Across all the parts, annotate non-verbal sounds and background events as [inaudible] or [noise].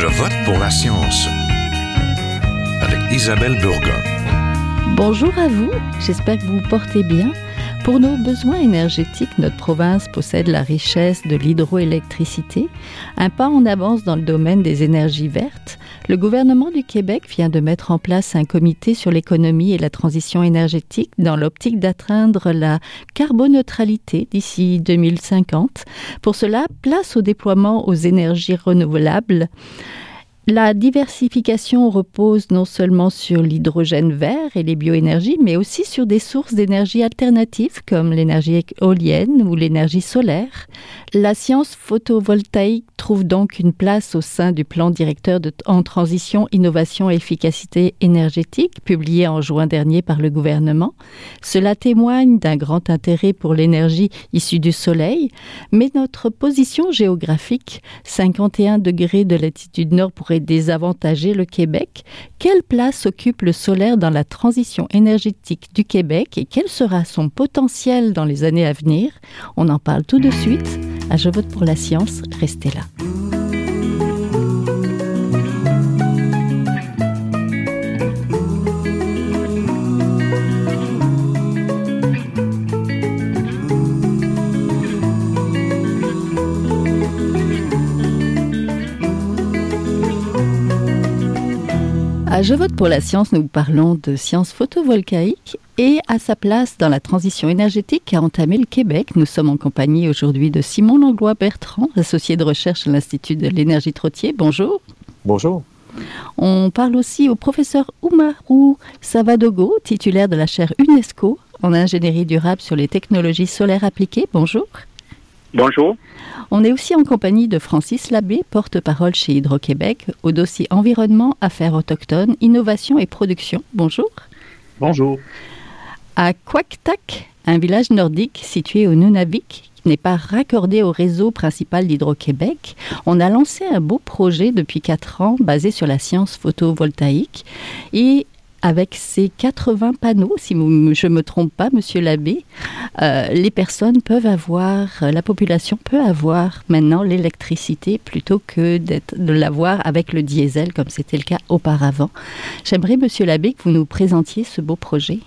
Je vote pour la science avec Isabelle Burgon. Bonjour à vous, j'espère que vous vous portez bien. Pour nos besoins énergétiques, notre province possède la richesse de l'hydroélectricité, un pas en avance dans le domaine des énergies vertes. Le gouvernement du Québec vient de mettre en place un comité sur l'économie et la transition énergétique dans l'optique d'atteindre la carboneutralité d'ici 2050. Pour cela, place au déploiement aux énergies renouvelables. La diversification repose non seulement sur l'hydrogène vert et les bioénergies, mais aussi sur des sources d'énergie alternatives comme l'énergie éolienne ou l'énergie solaire. La science photovoltaïque trouve donc une place au sein du plan directeur en transition, innovation et efficacité énergétique, publié en juin dernier par le gouvernement. Cela témoigne d'un grand intérêt pour l'énergie issue du soleil, mais notre position géographique, 51 degrés de latitude nord, désavantager le Québec Quelle place occupe le solaire dans la transition énergétique du Québec et quel sera son potentiel dans les années à venir? On en parle tout de suite. À Je vote pour la science, restez là. À Je vote pour la science, nous parlons de science photovoltaïque et à sa place dans la transition énergétique qu'a entamé le Québec. Nous sommes en compagnie aujourd'hui de Simon Langlois-Bertrand, associé de recherche à l'Institut de l'énergie Trottier. Bonjour. Bonjour. On parle aussi au professeur Oumarou Savadogo, titulaire de la chaire UNESCO en ingénierie durable sur les technologies solaires appliquées. Bonjour. Bonjour. On est aussi en compagnie de Francis Labbé, porte-parole chez Hydro-Québec, au dossier Environnement, Affaires autochtones, Innovation et Production. Bonjour. Bonjour. À Quactac, un village nordique situé au Nunavik, qui n'est pas raccordé au réseau principal d'Hydro-Québec, on a lancé un beau projet depuis quatre ans basé sur la science photovoltaïque et avec ces 80 panneaux, si je ne me trompe pas, Monsieur l'abbé, euh, les personnes peuvent avoir, la population peut avoir maintenant l'électricité plutôt que de l'avoir avec le diesel comme c'était le cas auparavant. J'aimerais, Monsieur l'abbé, que vous nous présentiez ce beau projet.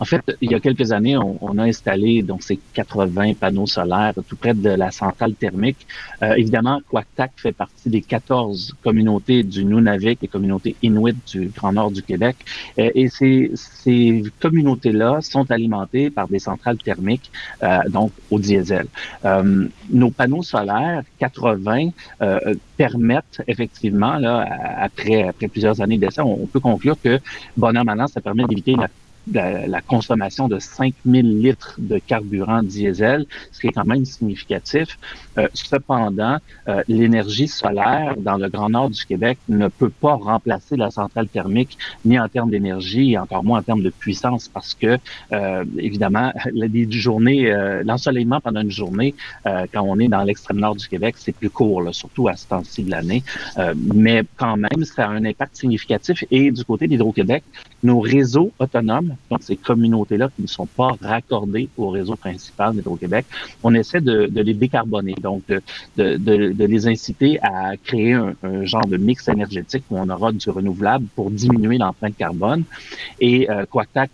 En fait, il y a quelques années, on, a installé donc ces 80 panneaux solaires tout près de la centrale thermique. Euh, évidemment, Quactac fait partie des 14 communautés du Nunavik, les communautés inuit du Grand Nord du Québec. Euh, et ces, ces communautés-là sont alimentées par des centrales thermiques, euh, donc au diesel. Euh, nos panneaux solaires, 80, euh, permettent effectivement, là, après, après plusieurs années d'essai, on, on, peut conclure que, bon an, maintenant, ça permet d'éviter la la, consommation de 5000 litres de carburant diesel, ce qui est quand même significatif. Euh, cependant, euh, l'énergie solaire dans le Grand Nord du Québec ne peut pas remplacer la centrale thermique, ni en termes d'énergie, et encore moins en termes de puissance, parce que, euh, évidemment, [laughs] les journées, l'ensoleillement pendant une journée, quand on est dans l'extrême nord du Québec, c'est plus court, là, surtout à ce temps-ci de l'année. mais quand même, ça a un impact significatif. Et du côté d'Hydro-Québec, nos réseaux autonomes, donc ces communautés-là qui ne sont pas raccordées au réseau principal d'Hydro-Québec, on essaie de, de, les décarboner, donc de, de, de, les inciter à créer un, un, genre de mix énergétique où on aura du renouvelable pour diminuer l'empreinte carbone. Et euh,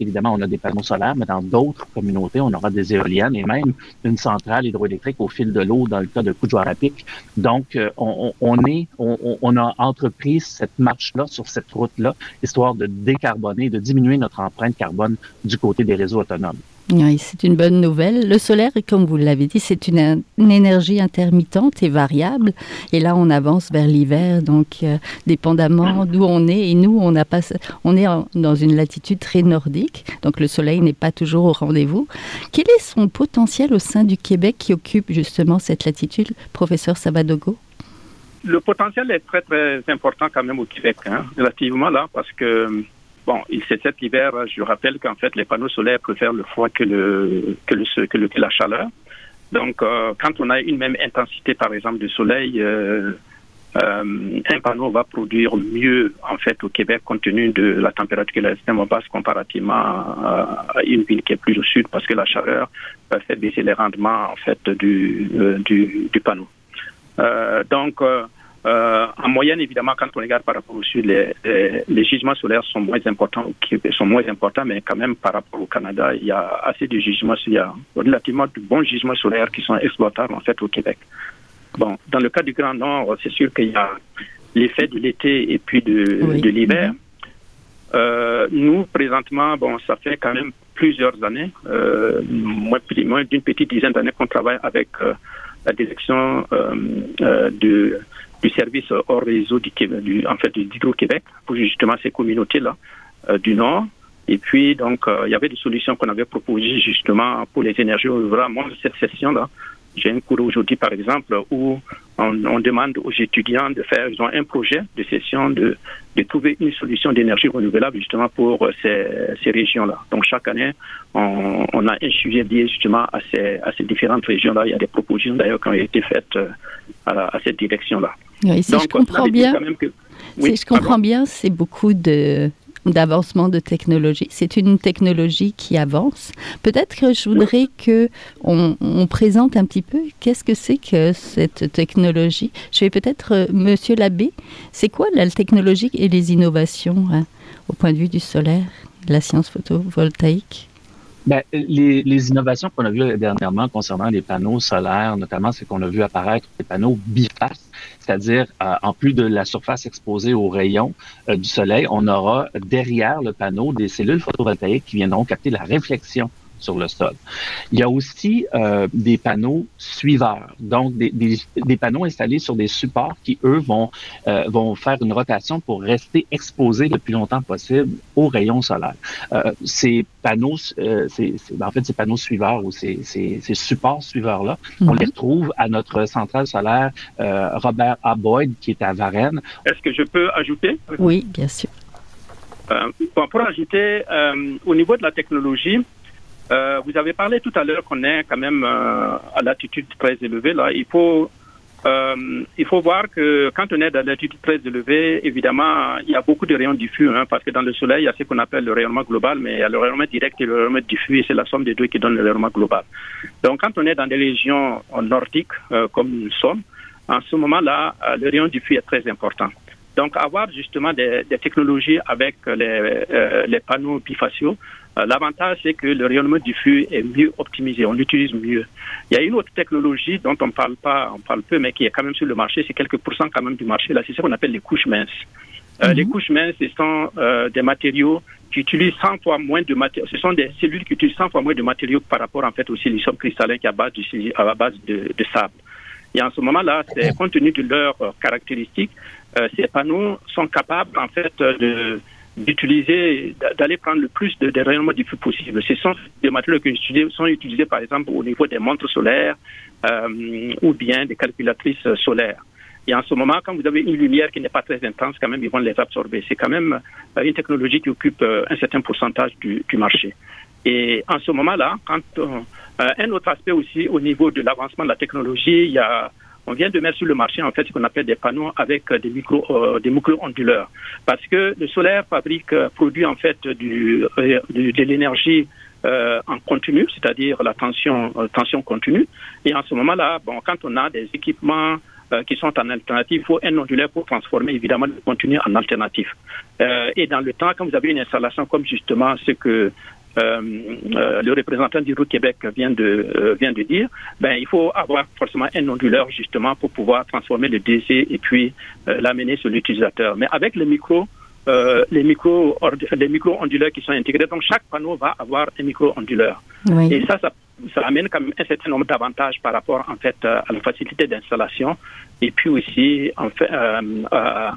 évidemment, on a des panneaux solaires, mais dans d'autres communautés, on aura des éoliennes et même une centrale hydroélectrique au fil de l'eau dans le cas de Coudjoarapic. Donc, euh, on, on, est, on, on a entrepris cette marche-là sur cette route-là, histoire de décarboner de diminuer notre empreinte carbone du côté des réseaux autonomes. Oui, c'est une bonne nouvelle. Le solaire, comme vous l'avez dit, c'est une, énergie intermittente et variable. Et là, on avance vers l'hiver, donc euh, dépendamment d'où on est. Et nous, on, a pas, on est dans une latitude très nordique, donc le soleil n'est pas toujours au rendez-vous. Quel est son potentiel au sein du Québec qui occupe justement cette latitude, professeur Sabadogo? Le potentiel est très, très important quand même au Québec, hein, relativement là, parce que Bon, il c'est cet hiver, je rappelle qu'en fait, les panneaux solaires préfèrent le froid que la chaleur. Donc, euh, quand on a une même intensité, par exemple, de soleil, euh, euh, un panneau va produire mieux en fait au Québec compte tenu de la température qui est extrêmement basse comparativement à, une ville qui est plus au sud parce que la chaleur va faire baisser les rendements en fait du du, du panneau. donc Euh, en moyenne, évidemment, quand on regarde par rapport au sud, les, les, gisements solaires sont moins importants, sont moins importants, mais quand même par rapport au Canada, il y a assez de gisements, il y a relativement de bons gisements solaires qui sont exploitables en fait au Québec. Bon, dans le cas du Grand Nord, c'est sûr qu'il y a l'effet de l'été et puis de, de l'hiver. Euh, nous, présentement, bon, ça fait quand même plusieurs années, euh, moins, moins d'une petite dizaine d'années qu'on travaille avec euh, la direction de, du service hors réseau du, du en fait, d'Hydro-Québec pour justement ces communautés-là euh, du Nord. Et puis, donc, il y avait des solutions qu'on avait proposées justement pour les énergies renouvelables. Moi, cette session-là, j'ai un cours aujourd'hui, par exemple, où on, demande aux étudiants de faire, ils ont un projet de session de, de trouver une solution d'énergie renouvelable justement pour ces, ces régions-là. Donc chaque année, on, on, a un sujet lié justement à ces, à ces différentes régions-là. Il y a des propositions d'ailleurs qui ont été faites euh, à, à cette direction-là. Oui, si je comprends bien, si je comprends bien, c'est beaucoup de d'avancement de technologie. C'est une technologie qui avance. Peut-être que je voudrais que on, présente un petit peu qu'est-ce que c'est que cette technologie. Je vais peut-être, euh, Monsieur l'abbé, c'est quoi la technologie et les innovations hein, au point de vue du solaire, la science photovoltaïque? Ben, les, les, innovations qu'on a vues dernièrement concernant les panneaux solaires, notamment, c'est qu'on a vu apparaître des panneaux bifaces, c'est-à-dire euh, en plus de la surface exposée aux rayons euh, du soleil, on aura derrière le panneau des cellules photovoltaïques qui viendront capter la réflexion sur le sol. Il y a aussi euh, des panneaux suiveurs, donc des, des, des, panneaux installés sur des supports qui, eux, vont, euh, vont faire une rotation pour rester exposés le plus longtemps possible aux rayons solaires. Euh, ces panneaux, euh, ben, en fait, ces panneaux suiveurs ou ces, ces, ces supports suiveurs-là, on mhm. les retrouve à notre centrale solaire euh, Robert A. Boyd, qui est à Varennes. Est-ce que je peux ajouter? Oui, bien sûr. Euh, pour ajouter, au niveau de la technologie, euh, vous avez parlé tout à l'heure qu'on est quand même euh, à l'altitude très élevée. Là, il faut euh, il faut voir que quand on est à l'altitude très élevée, évidemment, il y a beaucoup de rayons diffus, hein, parce que dans le Soleil, il y a ce qu'on appelle le rayonnement global, mais il y a le rayonnement direct et le rayonnement diffus, et c'est la somme des deux qui donne le rayonnement global. Donc, quand on est dans des régions nordiques, euh, comme nous sommes, en ce moment-là, euh, le rayon diffus est très important. Donc, avoir justement des, des technologies avec les, euh, les panneaux bifaciaux, l'avantage, c'est que le rayonnement diffus est mieux optimisé, on l'utilise mieux. Il y a une autre technologie dont on parle pas, on parle peu, mais qui est quand même sur le marché, c'est quelques pourcents quand même du marché. Là, c'est ce qu'on appelle les couches minces. Euh, Les mhm. couches minces, ce sont euh, des matériaux qui utilisent 100 fois moins de matériaux. Ce sont des cellules qui utilisent 100 fois moins de matériaux par rapport en fait au silicium cristallin qui est à base, du, à base de, de sable. Et en ce moment-là, compte tenu de leurs caractéristiques, euh, ces panneaux sont capables en fait de d'utiliser, d'aller prendre le plus de, de rayonnement diffus possible. Ce sont des matériaux qui sont utilisés, par exemple, au niveau des montres solaires euh, ou bien des calculatrices solaires. Et en ce moment, quand vous avez une lumière qui n'est pas très intense, quand même, ils vont les absorber. C'est quand même euh, une technologie qui occupe euh, un certain pourcentage du, du marché. Et en ce moment-là, quand euh, un autre aspect aussi au niveau de l'avancement de la technologie, il y a on vient de mettre sur le marché en fait ce qu'on appelle des panneaux avec des micro euh, des micro onduleurs parce que le solaire fabrique euh, produit en fait du, euh, de l'énergie euh, en continu, c'est-à-dire la tension tension continue. Et en ce moment-là, bon, quand on a des équipements qui sont en alternative, il faut un ondulaire pour transformer évidemment le continu en alternatif. et dans le temps, quand vous avez une installation comme justement ce que euh, euh, le représentant du Québec vient de euh, vient de dire, ben il faut avoir forcément un onduleur justement pour pouvoir transformer le DC et puis l'amener sur l'utilisateur. Mais avec le micro, les micro les micro onduleurs qui sont intégrés, donc chaque panneau va avoir un micro onduleur. Et ça, ça ça amène quand même un certain nombre d'avantages par rapport en fait à la facilité d'installation et puis aussi en fait euh,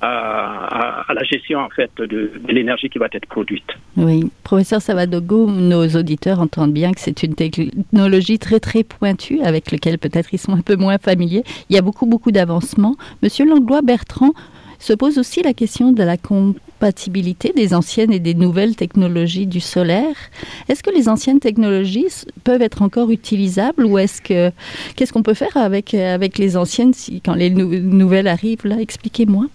à, la gestion en fait de, l'énergie qui va être produite. Oui, professeur Savadogo, nos auditeurs entendent bien que c'est une technologie très très pointue avec laquelle peut-être ils sont un peu moins familiers. Il y a beaucoup beaucoup d'avancements. Monsieur Langlois Bertrand se pose aussi la question de la compatibilité des anciennes et des nouvelles technologies du solaire. Est-ce que les anciennes technologies peuvent être encore utilisables ou est-ce que qu'est-ce qu'on peut faire avec avec les anciennes si quand les nou nouvelles arrivent là? Expliquez-moi.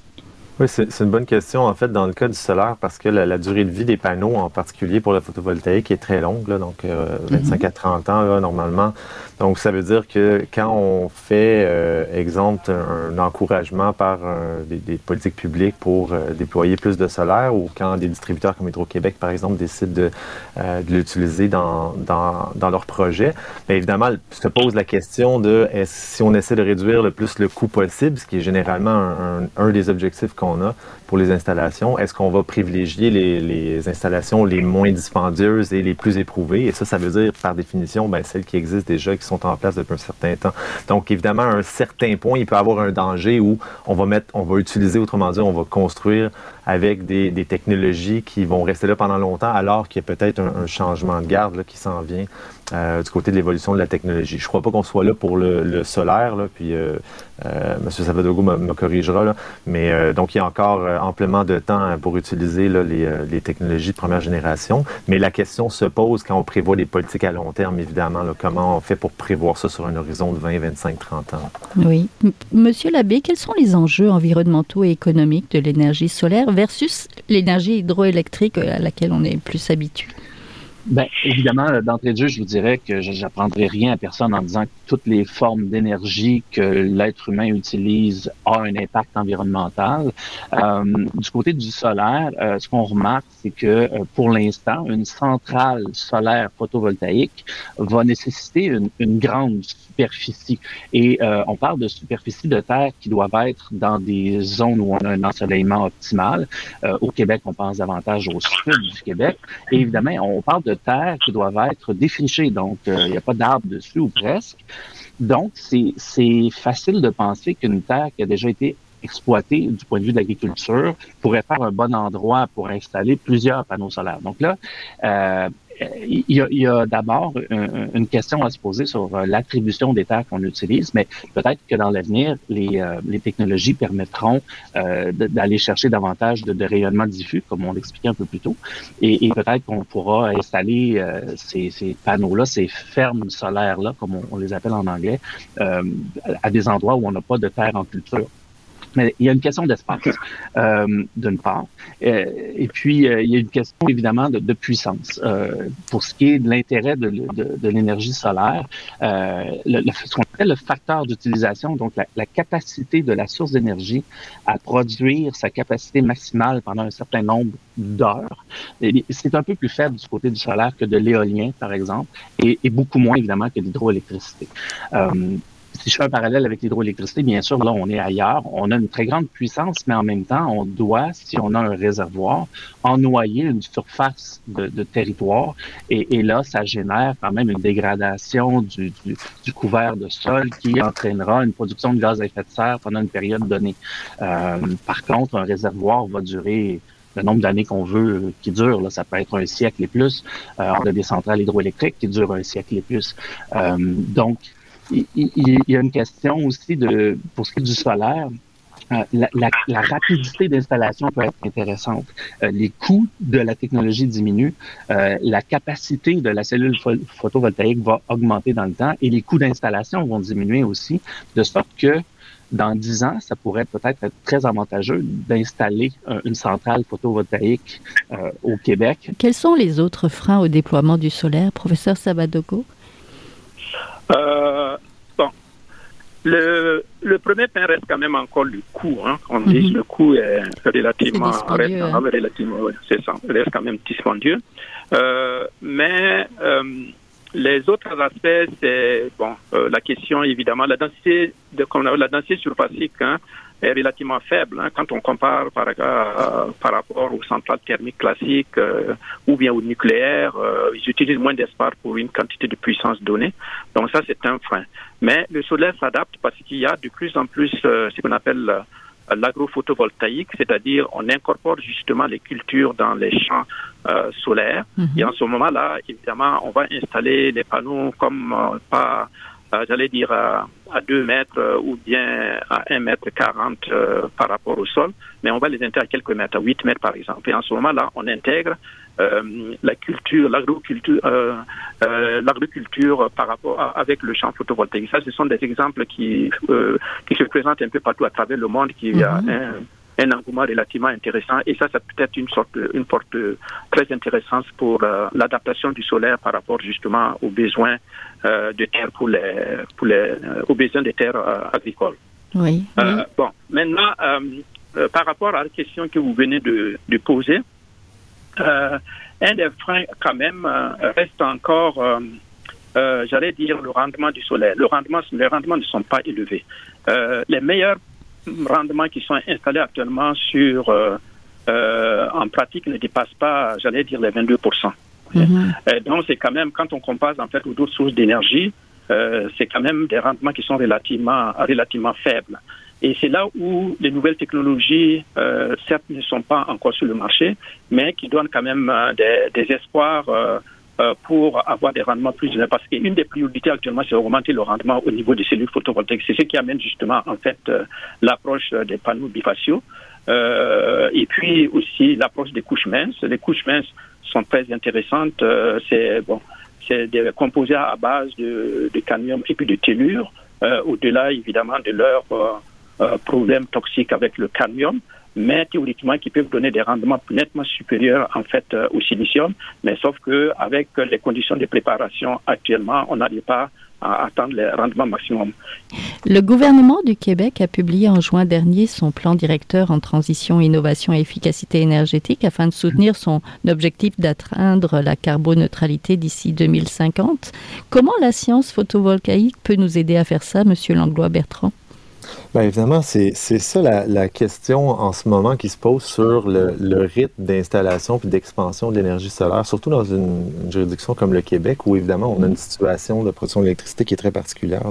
Oui, c'est une bonne question, en fait, dans le cas du solaire, parce que la, la, durée de vie des panneaux, en particulier pour le photovoltaïque, est très longue, là, donc euh, 25 mm -hmm. à 30 ans, là, normalement. Donc, ça veut dire que quand on fait, exemple, un, encouragement par des, politiques publiques pour déployer plus de solaire ou quand des distributeurs comme Hydro-Québec, par exemple, décident de, de l'utiliser dans, dans, dans, leur projet, bien évidemment, se pose la question de si on essaie de réduire le plus le coût possible, ce qui est généralement un, un des objectifs qu'on a pour les installations, est-ce qu'on va privilégier les, installations les moins dispendieuses et les plus éprouvées? Et ça, ça veut dire, par définition, ben, celles qui existent déjà, qui sont en place depuis un certain temps. Donc, évidemment, à un certain point, il peut y avoir un danger où on va mettre, on va utiliser, autrement dit, on va construire avec des, technologies qui vont rester là pendant longtemps, alors qu'il y a peut-être un, changement de garde qui s'en vient euh, du côté de l'évolution de la technologie. Je ne crois pas qu'on soit là pour le, solaire, puis euh, euh, M. Savadogo me, corrigera, mais euh, donc il y a encore amplement de temps pour utiliser euh, les, technologies de première génération. Mais la question se pose quand on prévoit des politiques à long terme, évidemment. comment on fait pour prévoir ça sur un horizon de 20, 25, 30 ans? Oui. Monsieur Labbé, quels sont les enjeux environnementaux et économiques de l'énergie solaire versus l'énergie hydroélectrique à laquelle on est plus habitué? Ben, évidemment, d'entrée de jeu, je vous dirais que j'apprendrai rien à personne en disant que toutes les formes d'énergie que l'être humain utilise ont un impact environnemental. Euh, du côté du solaire, euh, ce qu'on remarque, c'est que euh, pour l'instant, une centrale solaire photovoltaïque va nécessiter une, grande superficie. Et on parle de superficie de terre qui doivent être dans des zones où on a un ensoleillement optimal. Au Québec, on pense davantage au sud du Québec. Et évidemment, on parle de terres qui doivent être défrichées, donc euh, il n'y a pas d'arbres dessus ou presque. Donc, c'est facile de penser qu'une terre qui a déjà été exploitée du point de vue de l'agriculture pourrait faire un bon endroit pour installer plusieurs panneaux solaires. Donc là, euh, il y a, d'abord une, question à se poser sur euh, l'attribution des terres qu'on utilise, mais peut-être que dans l'avenir, les, euh, les, technologies permettront euh, d'aller chercher davantage de, rayonnement diffus, comme on l'expliquait un peu plus tôt, et, peut-être qu'on pourra installer ces, ces panneaux-là, ces fermes solaires-là, comme on, on, les appelle en anglais, à des endroits où on n'a pas de terre en culture. Mais il y a une question d'espace, euh, d'une part. Euh, et puis, euh, il y a une question, évidemment, de, de puissance. Euh, pour ce qui est de l'intérêt de, l'énergie solaire, euh, le, ce qu'on appelle le facteur d'utilisation, donc la, la, capacité de la source d'énergie à produire sa capacité maximale pendant un certain nombre d'heures, c'est un peu plus faible du côté du solaire que de l'éolien, par exemple, et, et beaucoup moins, évidemment, que l'hydroélectricité. Euh, si je fais un parallèle avec l'hydroélectricité, bien sûr, là, on est ailleurs. On a une très grande puissance, mais en même temps, on doit, si on a un réservoir, en noyer une surface de, territoire. Et, et, là, ça génère quand même une dégradation du, du, du, couvert de sol qui entraînera une production de gaz à effet de serre pendant une période donnée. Euh, par contre, un réservoir va durer le nombre d'années qu'on veut qui dure. Là, ça peut être un siècle et plus. Euh, on a des centrales hydroélectriques qui durent un siècle et plus. Euh, donc, il, y a une question aussi de, pour ce qui est du solaire, euh, la, rapidité d'installation peut être intéressante. Euh, les coûts de la technologie diminuent, euh, la capacité de la cellule photovoltaïque va augmenter dans le temps et les coûts d'installation vont diminuer aussi, de sorte que dans dix ans, ça pourrait peut-être être très avantageux d'installer une centrale photovoltaïque au Québec. Quels sont les autres freins au déploiement du solaire, professeur Sabadogo? Euh, bon, le, le premier point reste quand même encore le coût. Hein. On mm -hmm. dit que le coût est relativement, est reste, hein. relativement c'est ça, reste quand même dispendieux. Euh, mais euh, les autres aspects, c'est bon, euh, la question évidemment, la densité de la densité surfacique. Hein, est relativement faible hein, quand on compare par, euh, par rapport aux centrales thermiques classiques euh, ou bien au nucléaire. Euh, ils utilisent moins d'espace pour une quantité de puissance donnée. Donc ça, c'est un frein. Mais le solaire s'adapte parce qu'il y a de plus en plus ce qu'on appelle l'agrophotovoltaïque, c'est-à-dire on incorpore justement les cultures dans les champs euh, solaires. Mm -hmm. Et en ce moment-là, évidemment, on va installer les panneaux comme euh, pas euh, j'allais dire, à, à 2 mètres ou bien à 1 mètre 40 euh, par rapport au sol, mais on va les intégrer à quelques mètres, à 8 mètres par exemple. Et en ce moment-là, on intègre euh, la culture, l'agriculture, euh, euh, l'agriculture par rapport à, avec le champ photovoltaïque. Ça, ce sont des exemples qui, qui se présentent un peu partout à travers le monde, qui mm -hmm. a un, un engouement relativement intéressant. Et ça, ça peut être une sorte, une porte très intéressante pour l'adaptation du solaire par rapport justement aux besoins de terre pour les, pour les, aux besoins des terres agricoles. Oui. Bon, maintenant, par rapport à la question que vous venez de, de poser, un des freins quand même reste encore euh, j'allais dire, le rendement du solaire. Le rendement, les rendements ne sont pas élevés. Euh, les meilleurs rendements qui sont installés actuellement sur, euh, euh en pratique ne dépassent pas, j'allais dire, les 22 mhm. Donc, c'est quand même, quand on compare en fait aux autres sources d'énergie, euh, c'est quand même des rendements qui sont relativement, relativement faibles. Et c'est là où les nouvelles technologies, euh, certes, ne sont pas encore sur le marché, mais qui donnent quand même des, des espoirs euh, pour avoir des rendements plus élevés. Parce qu'une des priorités actuellement, c'est augmenter le rendement au niveau des cellules photovoltaïques. C'est ce qui amène justement en fait euh, l'approche des panneaux bifaciaux. Euh, et puis aussi l'approche des couches minces. Les couches minces sont très intéressantes. Euh, c'est bon, c'est des composés à base de, de cadmium et puis de tellure. Au-delà évidemment de leurs problèmes toxiques avec le cadmium mais théoriquement qui peuvent donner des rendements nettement supérieurs en fait euh, au silicium, mais sauf que avec les conditions de préparation actuellement, on n'arrive pas à atteindre les rendements maximum. Le gouvernement du Québec a publié en juin dernier son plan directeur en transition, innovation et efficacité énergétique afin de soutenir son objectif d'atteindre la carboneutralité d'ici 2050. Comment la science photovoltaïque peut nous aider à faire ça, Monsieur Langlois Bertrand? Bien, évidemment, c'est ça la, la, question en ce moment qui se pose sur le, le rythme d'installation puis d'expansion de l'énergie solaire, surtout dans une, juridiction comme le Québec, où évidemment on a une situation de production d'électricité qui est très particulière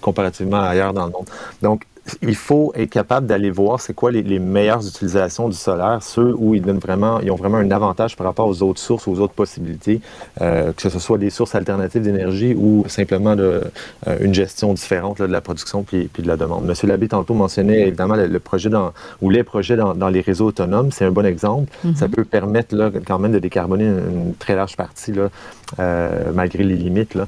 comparativement à ailleurs dans le monde. Donc, il faut être capable d'aller voir c'est quoi les, meilleures utilisations du solaire, ceux où ils donnent vraiment, ils ont vraiment un avantage par rapport aux autres sources, aux autres possibilités, euh, que ce soit des sources alternatives d'énergie ou simplement de, euh, une gestion différente de la production puis, puis, de la demande. Monsieur Labbé tantôt mentionnait évidemment le, projet dans, ou les projets dans, dans les réseaux autonomes, c'est un bon exemple. Mm-hmm. Ça peut permettre là, quand même de décarboner une, très large partie là, euh, malgré les limites là,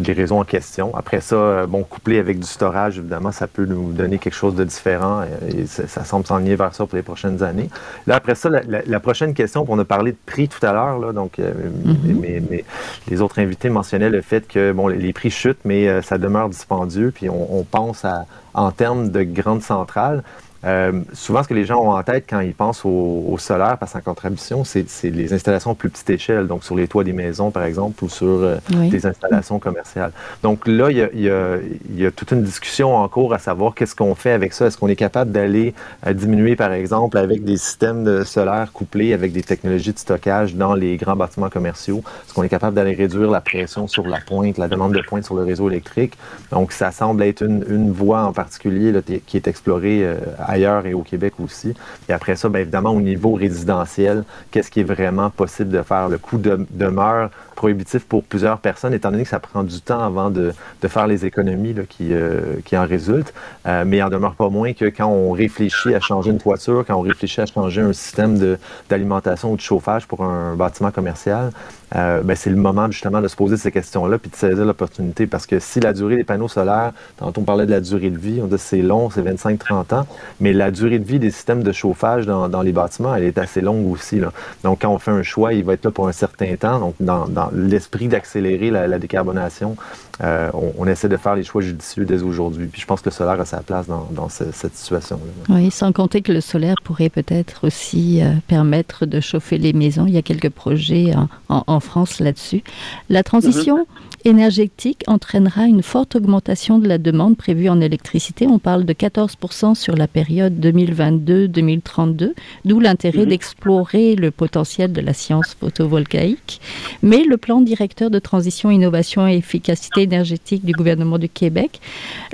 des réseaux en question. Après ça, bon, couplé avec du storage, évidemment, ça peut nous donner quelque chose de différent et, ça, semble s'enligner vers ça pour les prochaines années. Là, après ça, la, prochaine question, on a parlé de prix tout à l'heure, donc mm-hmm. mais, les autres invités mentionnaient le fait que bon, les prix chutent, mais ça demeure dispendieux, puis on, on pense à, en termes de grandes centrales. Euh, souvent, ce que les gens ont en tête quand ils pensent au, solaire, parce qu'en contribution, c'est les installations à plus petite échelle, donc sur les toits des maisons, par exemple, ou sur euh, des installations commerciales. Donc là, il y, a, toute une discussion en cours à savoir qu'est-ce qu'on fait avec ça. Est-ce qu'on est capable d'aller euh, diminuer, par exemple, avec des systèmes de solaire couplés avec des technologies de stockage dans les grands bâtiments commerciaux? Est-ce qu'on est capable d'aller réduire la pression sur la pointe, la demande de pointe sur le réseau électrique? Donc, ça semble être une, voie en particulier qui est explorée ailleurs et au Québec aussi. Et après ça, bien évidemment, au niveau résidentiel, qu'est-ce qui est vraiment possible de faire? Le coût de, demeure prohibitif pour plusieurs personnes, étant donné que ça prend du temps avant de, de faire les économies qui, euh, qui en résultent. Euh, mais il en demeure pas moins que quand on réfléchit à changer une toiture, quand on réfléchit à changer un système d'alimentation ou de chauffage pour un bâtiment commercial, euh, ben c'est le moment justement de se poser ces questions-là puis de saisir l'opportunité parce que si la durée des panneaux solaires, tantôt on parlait de la durée de vie, on dit c'est long, c'est 25-30 ans, mais la durée de vie des systèmes de chauffage dans, dans les bâtiments, elle est assez longue aussi. Là. Donc quand on fait un choix, il va être là pour un certain temps. Donc dans l'esprit d'accélérer la, la, décarbonation, euh, on, on, essaie de faire les choix judicieux dès aujourd'hui. Puis je pense que le solaire a sa place dans, dans ce, cette situation-là. Oui, sans compter que le solaire pourrait peut-être aussi euh, permettre de chauffer les maisons. Il y a quelques projets en, en, en France là-dessus. La transition énergétique entraînera une forte augmentation de la demande prévue en électricité. On parle de 14% sur la période 2022-2032, d'où l'intérêt mmh. d'explorer le potentiel de la science photovoltaïque. Mais le plan directeur de transition, innovation et efficacité énergétique du gouvernement du Québec,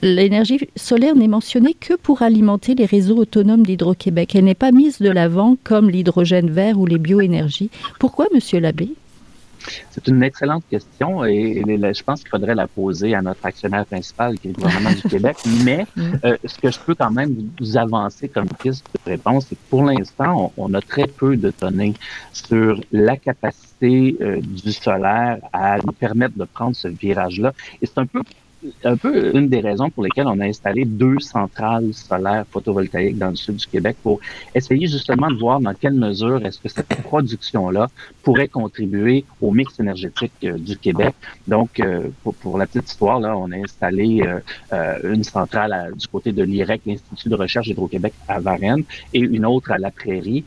l'énergie solaire n'est mentionnée que pour alimenter les réseaux autonomes d'Hydro-Québec. Elle n'est pas mise de l'avant comme l'hydrogène vert ou les bioénergies. Pourquoi, Monsieur Labbé? C'est une excellente question et, je pense qu'il faudrait la poser à notre actionnaire principal, qui est le gouvernement du Québec. [laughs] Mais mm. euh, ce que je peux quand même vous avancer comme piste de réponse, c'est que pour l'instant, on, a très peu de données sur la capacité euh, du solaire à nous permettre de prendre ce virage-là. Et c'est un peu un peu une des raisons pour lesquelles on a installé deux centrales solaires photovoltaïques dans le sud du Québec pour essayer justement de voir dans quelle mesure est-ce que cette production-là pourrait contribuer au mix énergétique euh, du Québec. Donc, euh, pour, la petite histoire, là, on a installé euh, une centrale du côté de l'IREC, l'Institut de recherche hydro-Québec à Varennes, et une autre à la Prairie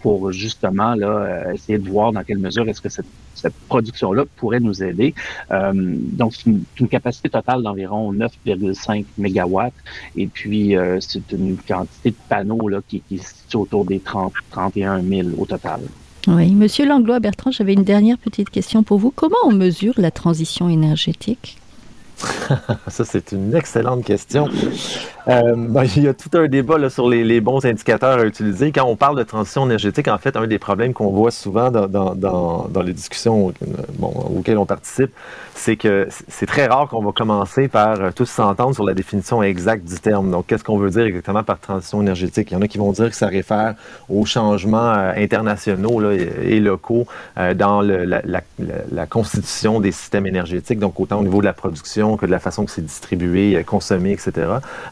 pour justement là essayer de voir dans quelle mesure est-ce que cette, cette production-là pourrait nous aider. donc, c'est une, une capacité totale d'environ 9,5 mégawatts. Et puis, euh, c'est une quantité de panneaux là, qui, qui se situe autour des 30, 31 000 au total. Oui, Monsieur Langlois Bertrand, j'avais une dernière petite question pour vous. Comment on mesure la transition énergétique? [laughs] Ça, c'est une excellente question. Euh, ben, il y a tout un débat sur les, bons indicateurs à utiliser. Quand on parle de transition énergétique, en fait, un des problèmes qu'on voit souvent dans, les discussions auxquelles on participe, c'est que c'est très rare qu'on va commencer par euh, tous s'entendre sur la définition exacte du terme. Donc, qu'est-ce qu'on veut dire exactement par transition énergétique? Il y en a qui vont dire que ça réfère aux changements euh, internationaux et locaux dans la, constitution des systèmes énergétiques, donc autant au niveau de la production que de la façon que c'est distribué, consommé, etc.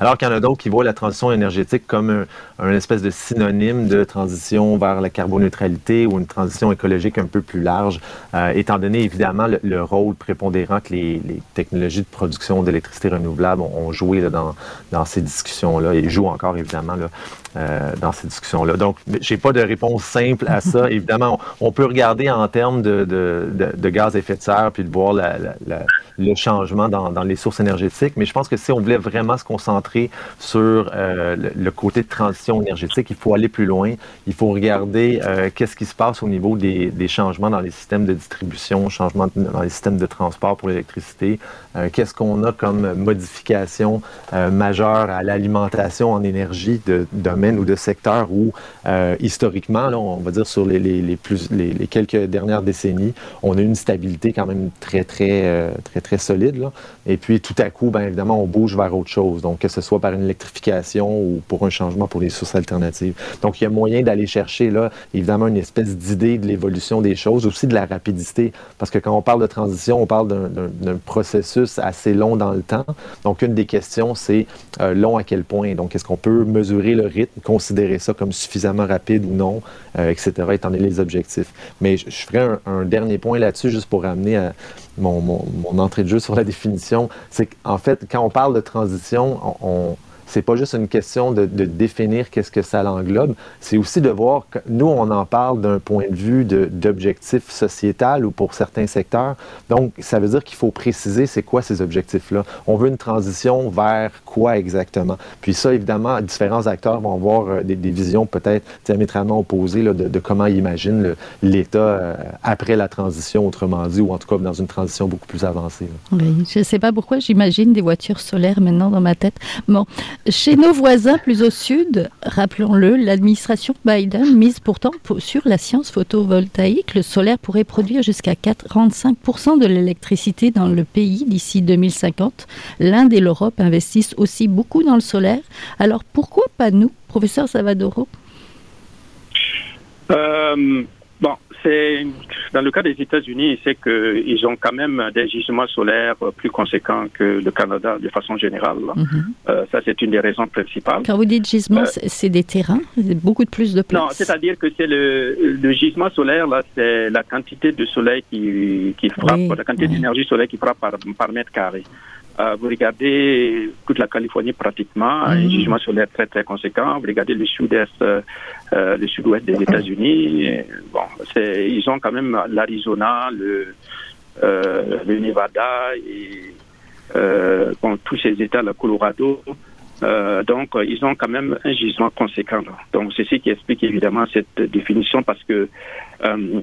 Alors qu'il y en a d'autres qui voient la transition énergétique comme un, espèce de synonyme de transition vers la carboneutralité ou une transition écologique un peu plus large, euh, étant donné évidemment le, le rôle prépondérant que les, technologies de production d'électricité renouvelable ont, joué dans, dans, ces discussions-là et jouent encore évidemment là, euh, dans ces discussions-là. Donc, j'ai pas de réponse simple à ça. [laughs] évidemment, on, peut regarder en termes de, de, de, gaz à effet de serre puis de voir la, la, le changement dans, dans, les sources énergétiques, mais je pense que si on voulait vraiment se concentrer sur euh, le, côté de transition énergétique, il faut aller plus loin. Il faut regarder euh, qu'est-ce qui se passe au niveau des, des, changements dans les systèmes de distribution, changements dans les systèmes de transport pour l'électricité, qu'est-ce qu'on a comme modification majeure à l'alimentation en énergie de domaines ou de secteurs où euh, historiquement, là, on va dire sur les, quelques dernières décennies, on a une stabilité quand même très très très très solide. Là. Et puis tout à coup, bien évidemment, on bouge vers autre chose. Donc que ce soit par une électrification ou pour un changement pour les sources alternatives. Donc il y a moyen d'aller chercher là évidemment une espèce d'idée de l'évolution des choses, aussi de la rapidité, parce que quand on parle de transition, on parle d'un processus assez long dans le temps. Donc, une des questions, c'est euh, long à quel point? Donc, est-ce qu'on peut mesurer le rythme, considérer ça comme suffisamment rapide ou non, euh, etc., étant donné les objectifs. Mais je, ferai un, dernier point là-dessus, juste pour ramener à mon, entrée de jeu sur la [laughs] définition. C'est qu'en fait, quand on parle de transition, on c'est pas juste une question de, de définir qu'est-ce que ça l'englobe, c'est aussi de voir que nous, on en parle d'un point de vue d'objectif sociétal ou pour certains secteurs. Donc, ça veut dire qu'il faut préciser c'est quoi ces objectifs-là. On veut une transition vers quoi exactement? Puis ça, évidemment, différents acteurs vont avoir euh, des, visions peut-être diamétralement opposées de, de, comment ils imaginent l'État euh, après la transition, autrement dit, ou en tout cas dans une transition beaucoup plus avancée. Oui, je ne sais pas pourquoi j'imagine des voitures solaires maintenant dans ma tête. Bon, chez nos voisins plus au sud, rappelons-le, l'administration Biden mise pourtant sur la science photovoltaïque. Le solaire pourrait produire jusqu'à 45% de l'électricité dans le pays d'ici 2050. L'Inde et l'Europe investissent aussi beaucoup dans le solaire. Alors pourquoi pas nous, professeur Savadoro? Euh, Bon, c'est dans le cas des États-Unis, c'est qu'ils ont quand même des gisements solaires plus conséquents que le Canada de façon générale. Mm -hmm. euh, ça, c'est une des raisons principales. Quand vous dites gisement, euh, c'est des terrains, beaucoup de plus de place. Non, c'est-à-dire que c'est le, le, gisement solaire là, c'est la quantité de soleil qui, qui frappe, oui, la quantité oui. d'énergie solaire qui frappe par, par mètre carré. Euh, vous regardez toute la Californie pratiquement, mmh. un jugement solaire très très conséquent. Vous regardez le sud-est, euh, le sud-ouest des États-Unis. Bon, ils ont quand même l'Arizona, le, euh, le Nevada et euh, bon, tous ces États, le Colorado. Euh, donc, ils ont quand même un gisement conséquent. Donc, c'est ce qui explique évidemment cette définition parce que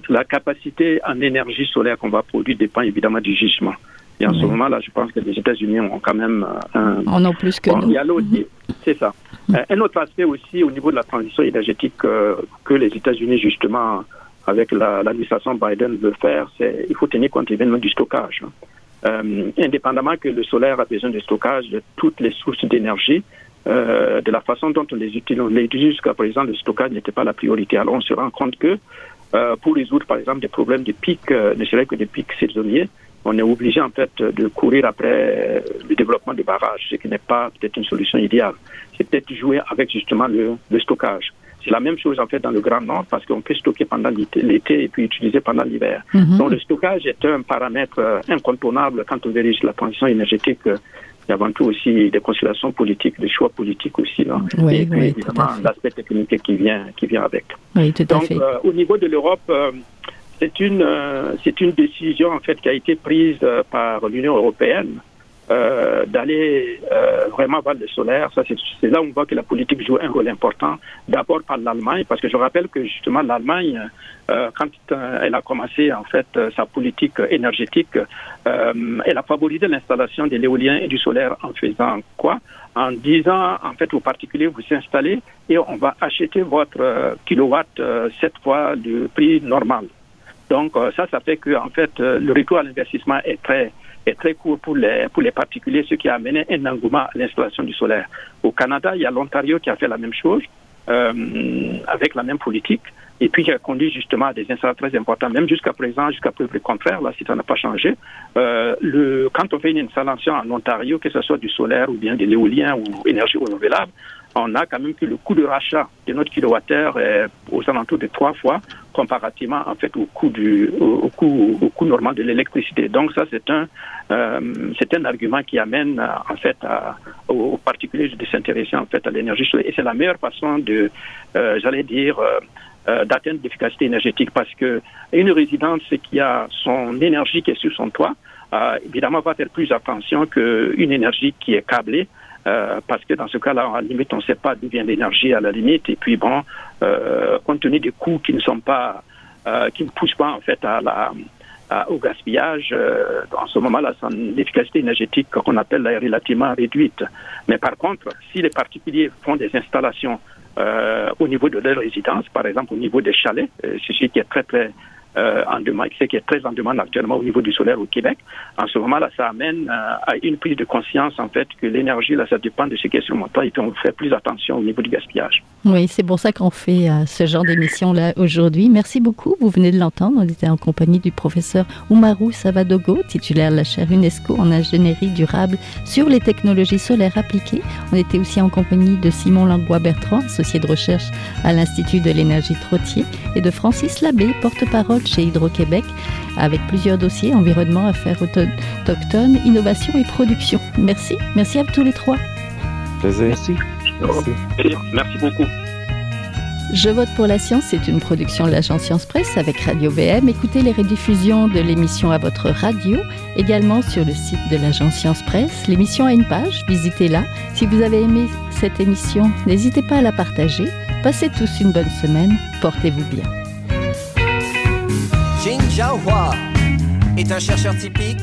la capacité en énergie solaire qu'on va produire dépend évidemment du gisement. Et en ce moment-là, je pense que les États-Unis ont quand même un. On en plus que bon, nous. Il y a aussi, c'est ça. Euh, un autre aspect aussi au niveau de la transition énergétique euh, que les États-Unis, justement, avec l'administration la, Biden veut faire, c'est il faut tenir compte évidemment du stockage. Hein. Euh, indépendamment que le solaire a besoin de stockage de toutes les sources d'énergie, euh, de la façon dont on les utilise, jusqu'à présent, le stockage n'était pas la priorité. Alors on se rend compte que euh, pour résoudre par exemple des problèmes de pics, ne serait que des pics saisonniers, on est obligé en fait de courir après le développement de barrages, ce qui n'est pas peut-être une solution idéale. C'est peut-être jouer avec justement le, le stockage. C'est la même chose en fait dans le Grand Nord parce qu'on peut stocker pendant l'été et puis utiliser pendant l'hiver. Mhm. Donc le stockage est un paramètre euh, incontournable quand on dirige la transition énergétique. Il y a avant tout aussi des considérations politiques, des choix politiques aussi. Là. Oui, et puis oui, évidemment l'aspect technique qui vient, qui vient avec. Oui, tout à Donc, fait. euh, au niveau de l'Europe, euh, c'est une euh, c'est une décision en fait qui a été prise euh, par l'Union européenne euh, d'aller euh, vraiment vers le solaire. Ça, c'est là où on voit que la politique joue un rôle important. D'abord par l'Allemagne, parce que je rappelle que justement l'Allemagne, euh, quand euh, elle a commencé en fait sa politique énergétique, elle a favorisé l'installation de l'éolien et du solaire en faisant quoi? En disant en fait aux particuliers vous installez et on va acheter votre kilowatt sept fois le prix normal. Donc euh, ça, ça fait que en fait euh, le retour à l'investissement est très est très court pour les pour les particuliers, ce qui a amené un engouement à l'installation du solaire. Au Canada, il y a l'Ontario qui a fait la même chose euh, avec la même politique et puis qui a conduit justement à des installations très importantes, même jusqu'à présent, jusqu'à preuve du contraire, là, si ça n'a pas changé. Euh, le, quand on fait une installation en Ontario, que ce soit du solaire ou bien de l'éolien ou énergie renouvelable, on a quand même que le coût de rachat de notre kilowattheure est aux alentours de trois fois comparativement en fait au coût du au, coût au coût normal de l'électricité. Donc ça c'est un euh, c'est un argument qui amène euh, en fait à, aux, particuliers de s'intéresser en fait à l'énergie solaire et c'est la meilleure façon de euh, j'allais dire euh, euh, d'atteindre l'efficacité énergétique parce que une résidence qui a son énergie qui est sur son toit euh, évidemment va faire plus attention qu'une énergie qui est câblée euh, parce que dans ce cas-là, à la limite, on ne sait pas d'où vient l'énergie à la limite. Et puis bon, euh, compte tenu des coûts qui ne sont pas, euh, qui ne poussent pas en fait au gaspillage, euh, en ce moment-là, son efficacité énergétique qu'on appelle est relativement réduite. Mais par contre, si les particuliers font des installations au niveau de leur résidence, par exemple au niveau des chalets, ceci qui est très très euh, en demande, qui est très en demande actuellement au niveau du solaire au Québec. En ce moment-là, ça amène euh, à une prise de conscience en fait que l'énergie là, ça dépend de ce qui est sur mon toit et puis on fait plus attention au niveau du gaspillage. Oui, c'est pour ça qu'on fait euh, ce genre d'émission-là aujourd'hui. Merci beaucoup. Vous venez de l'entendre. On était en compagnie du professeur Umaru Savadogo, titulaire de la chaire UNESCO en ingénierie durable sur les technologies solaires appliquées. On était aussi en compagnie de Simon Langlois-Bertrand, associé de recherche à l'Institut de l'énergie Trottier, et de Francis Labbé, porte-parole chez Hydro-Québec, avec plusieurs dossiers environnement, affaires auto- autochtones, innovation et production. Merci. Merci à tous les trois. Plaisir. Merci. Merci. Merci beaucoup. Je vote pour la science, c'est une production de l'agence Science Presse avec Radio VM. Écoutez les rediffusions de l'émission à votre radio, également sur le site de l'agence Science Presse. L'émission a une page, visitez-la. Si vous avez aimé cette émission, n'hésitez pas à la partager. Passez tous une bonne semaine, portez-vous bien. Jin Jiahua est un chercheur typique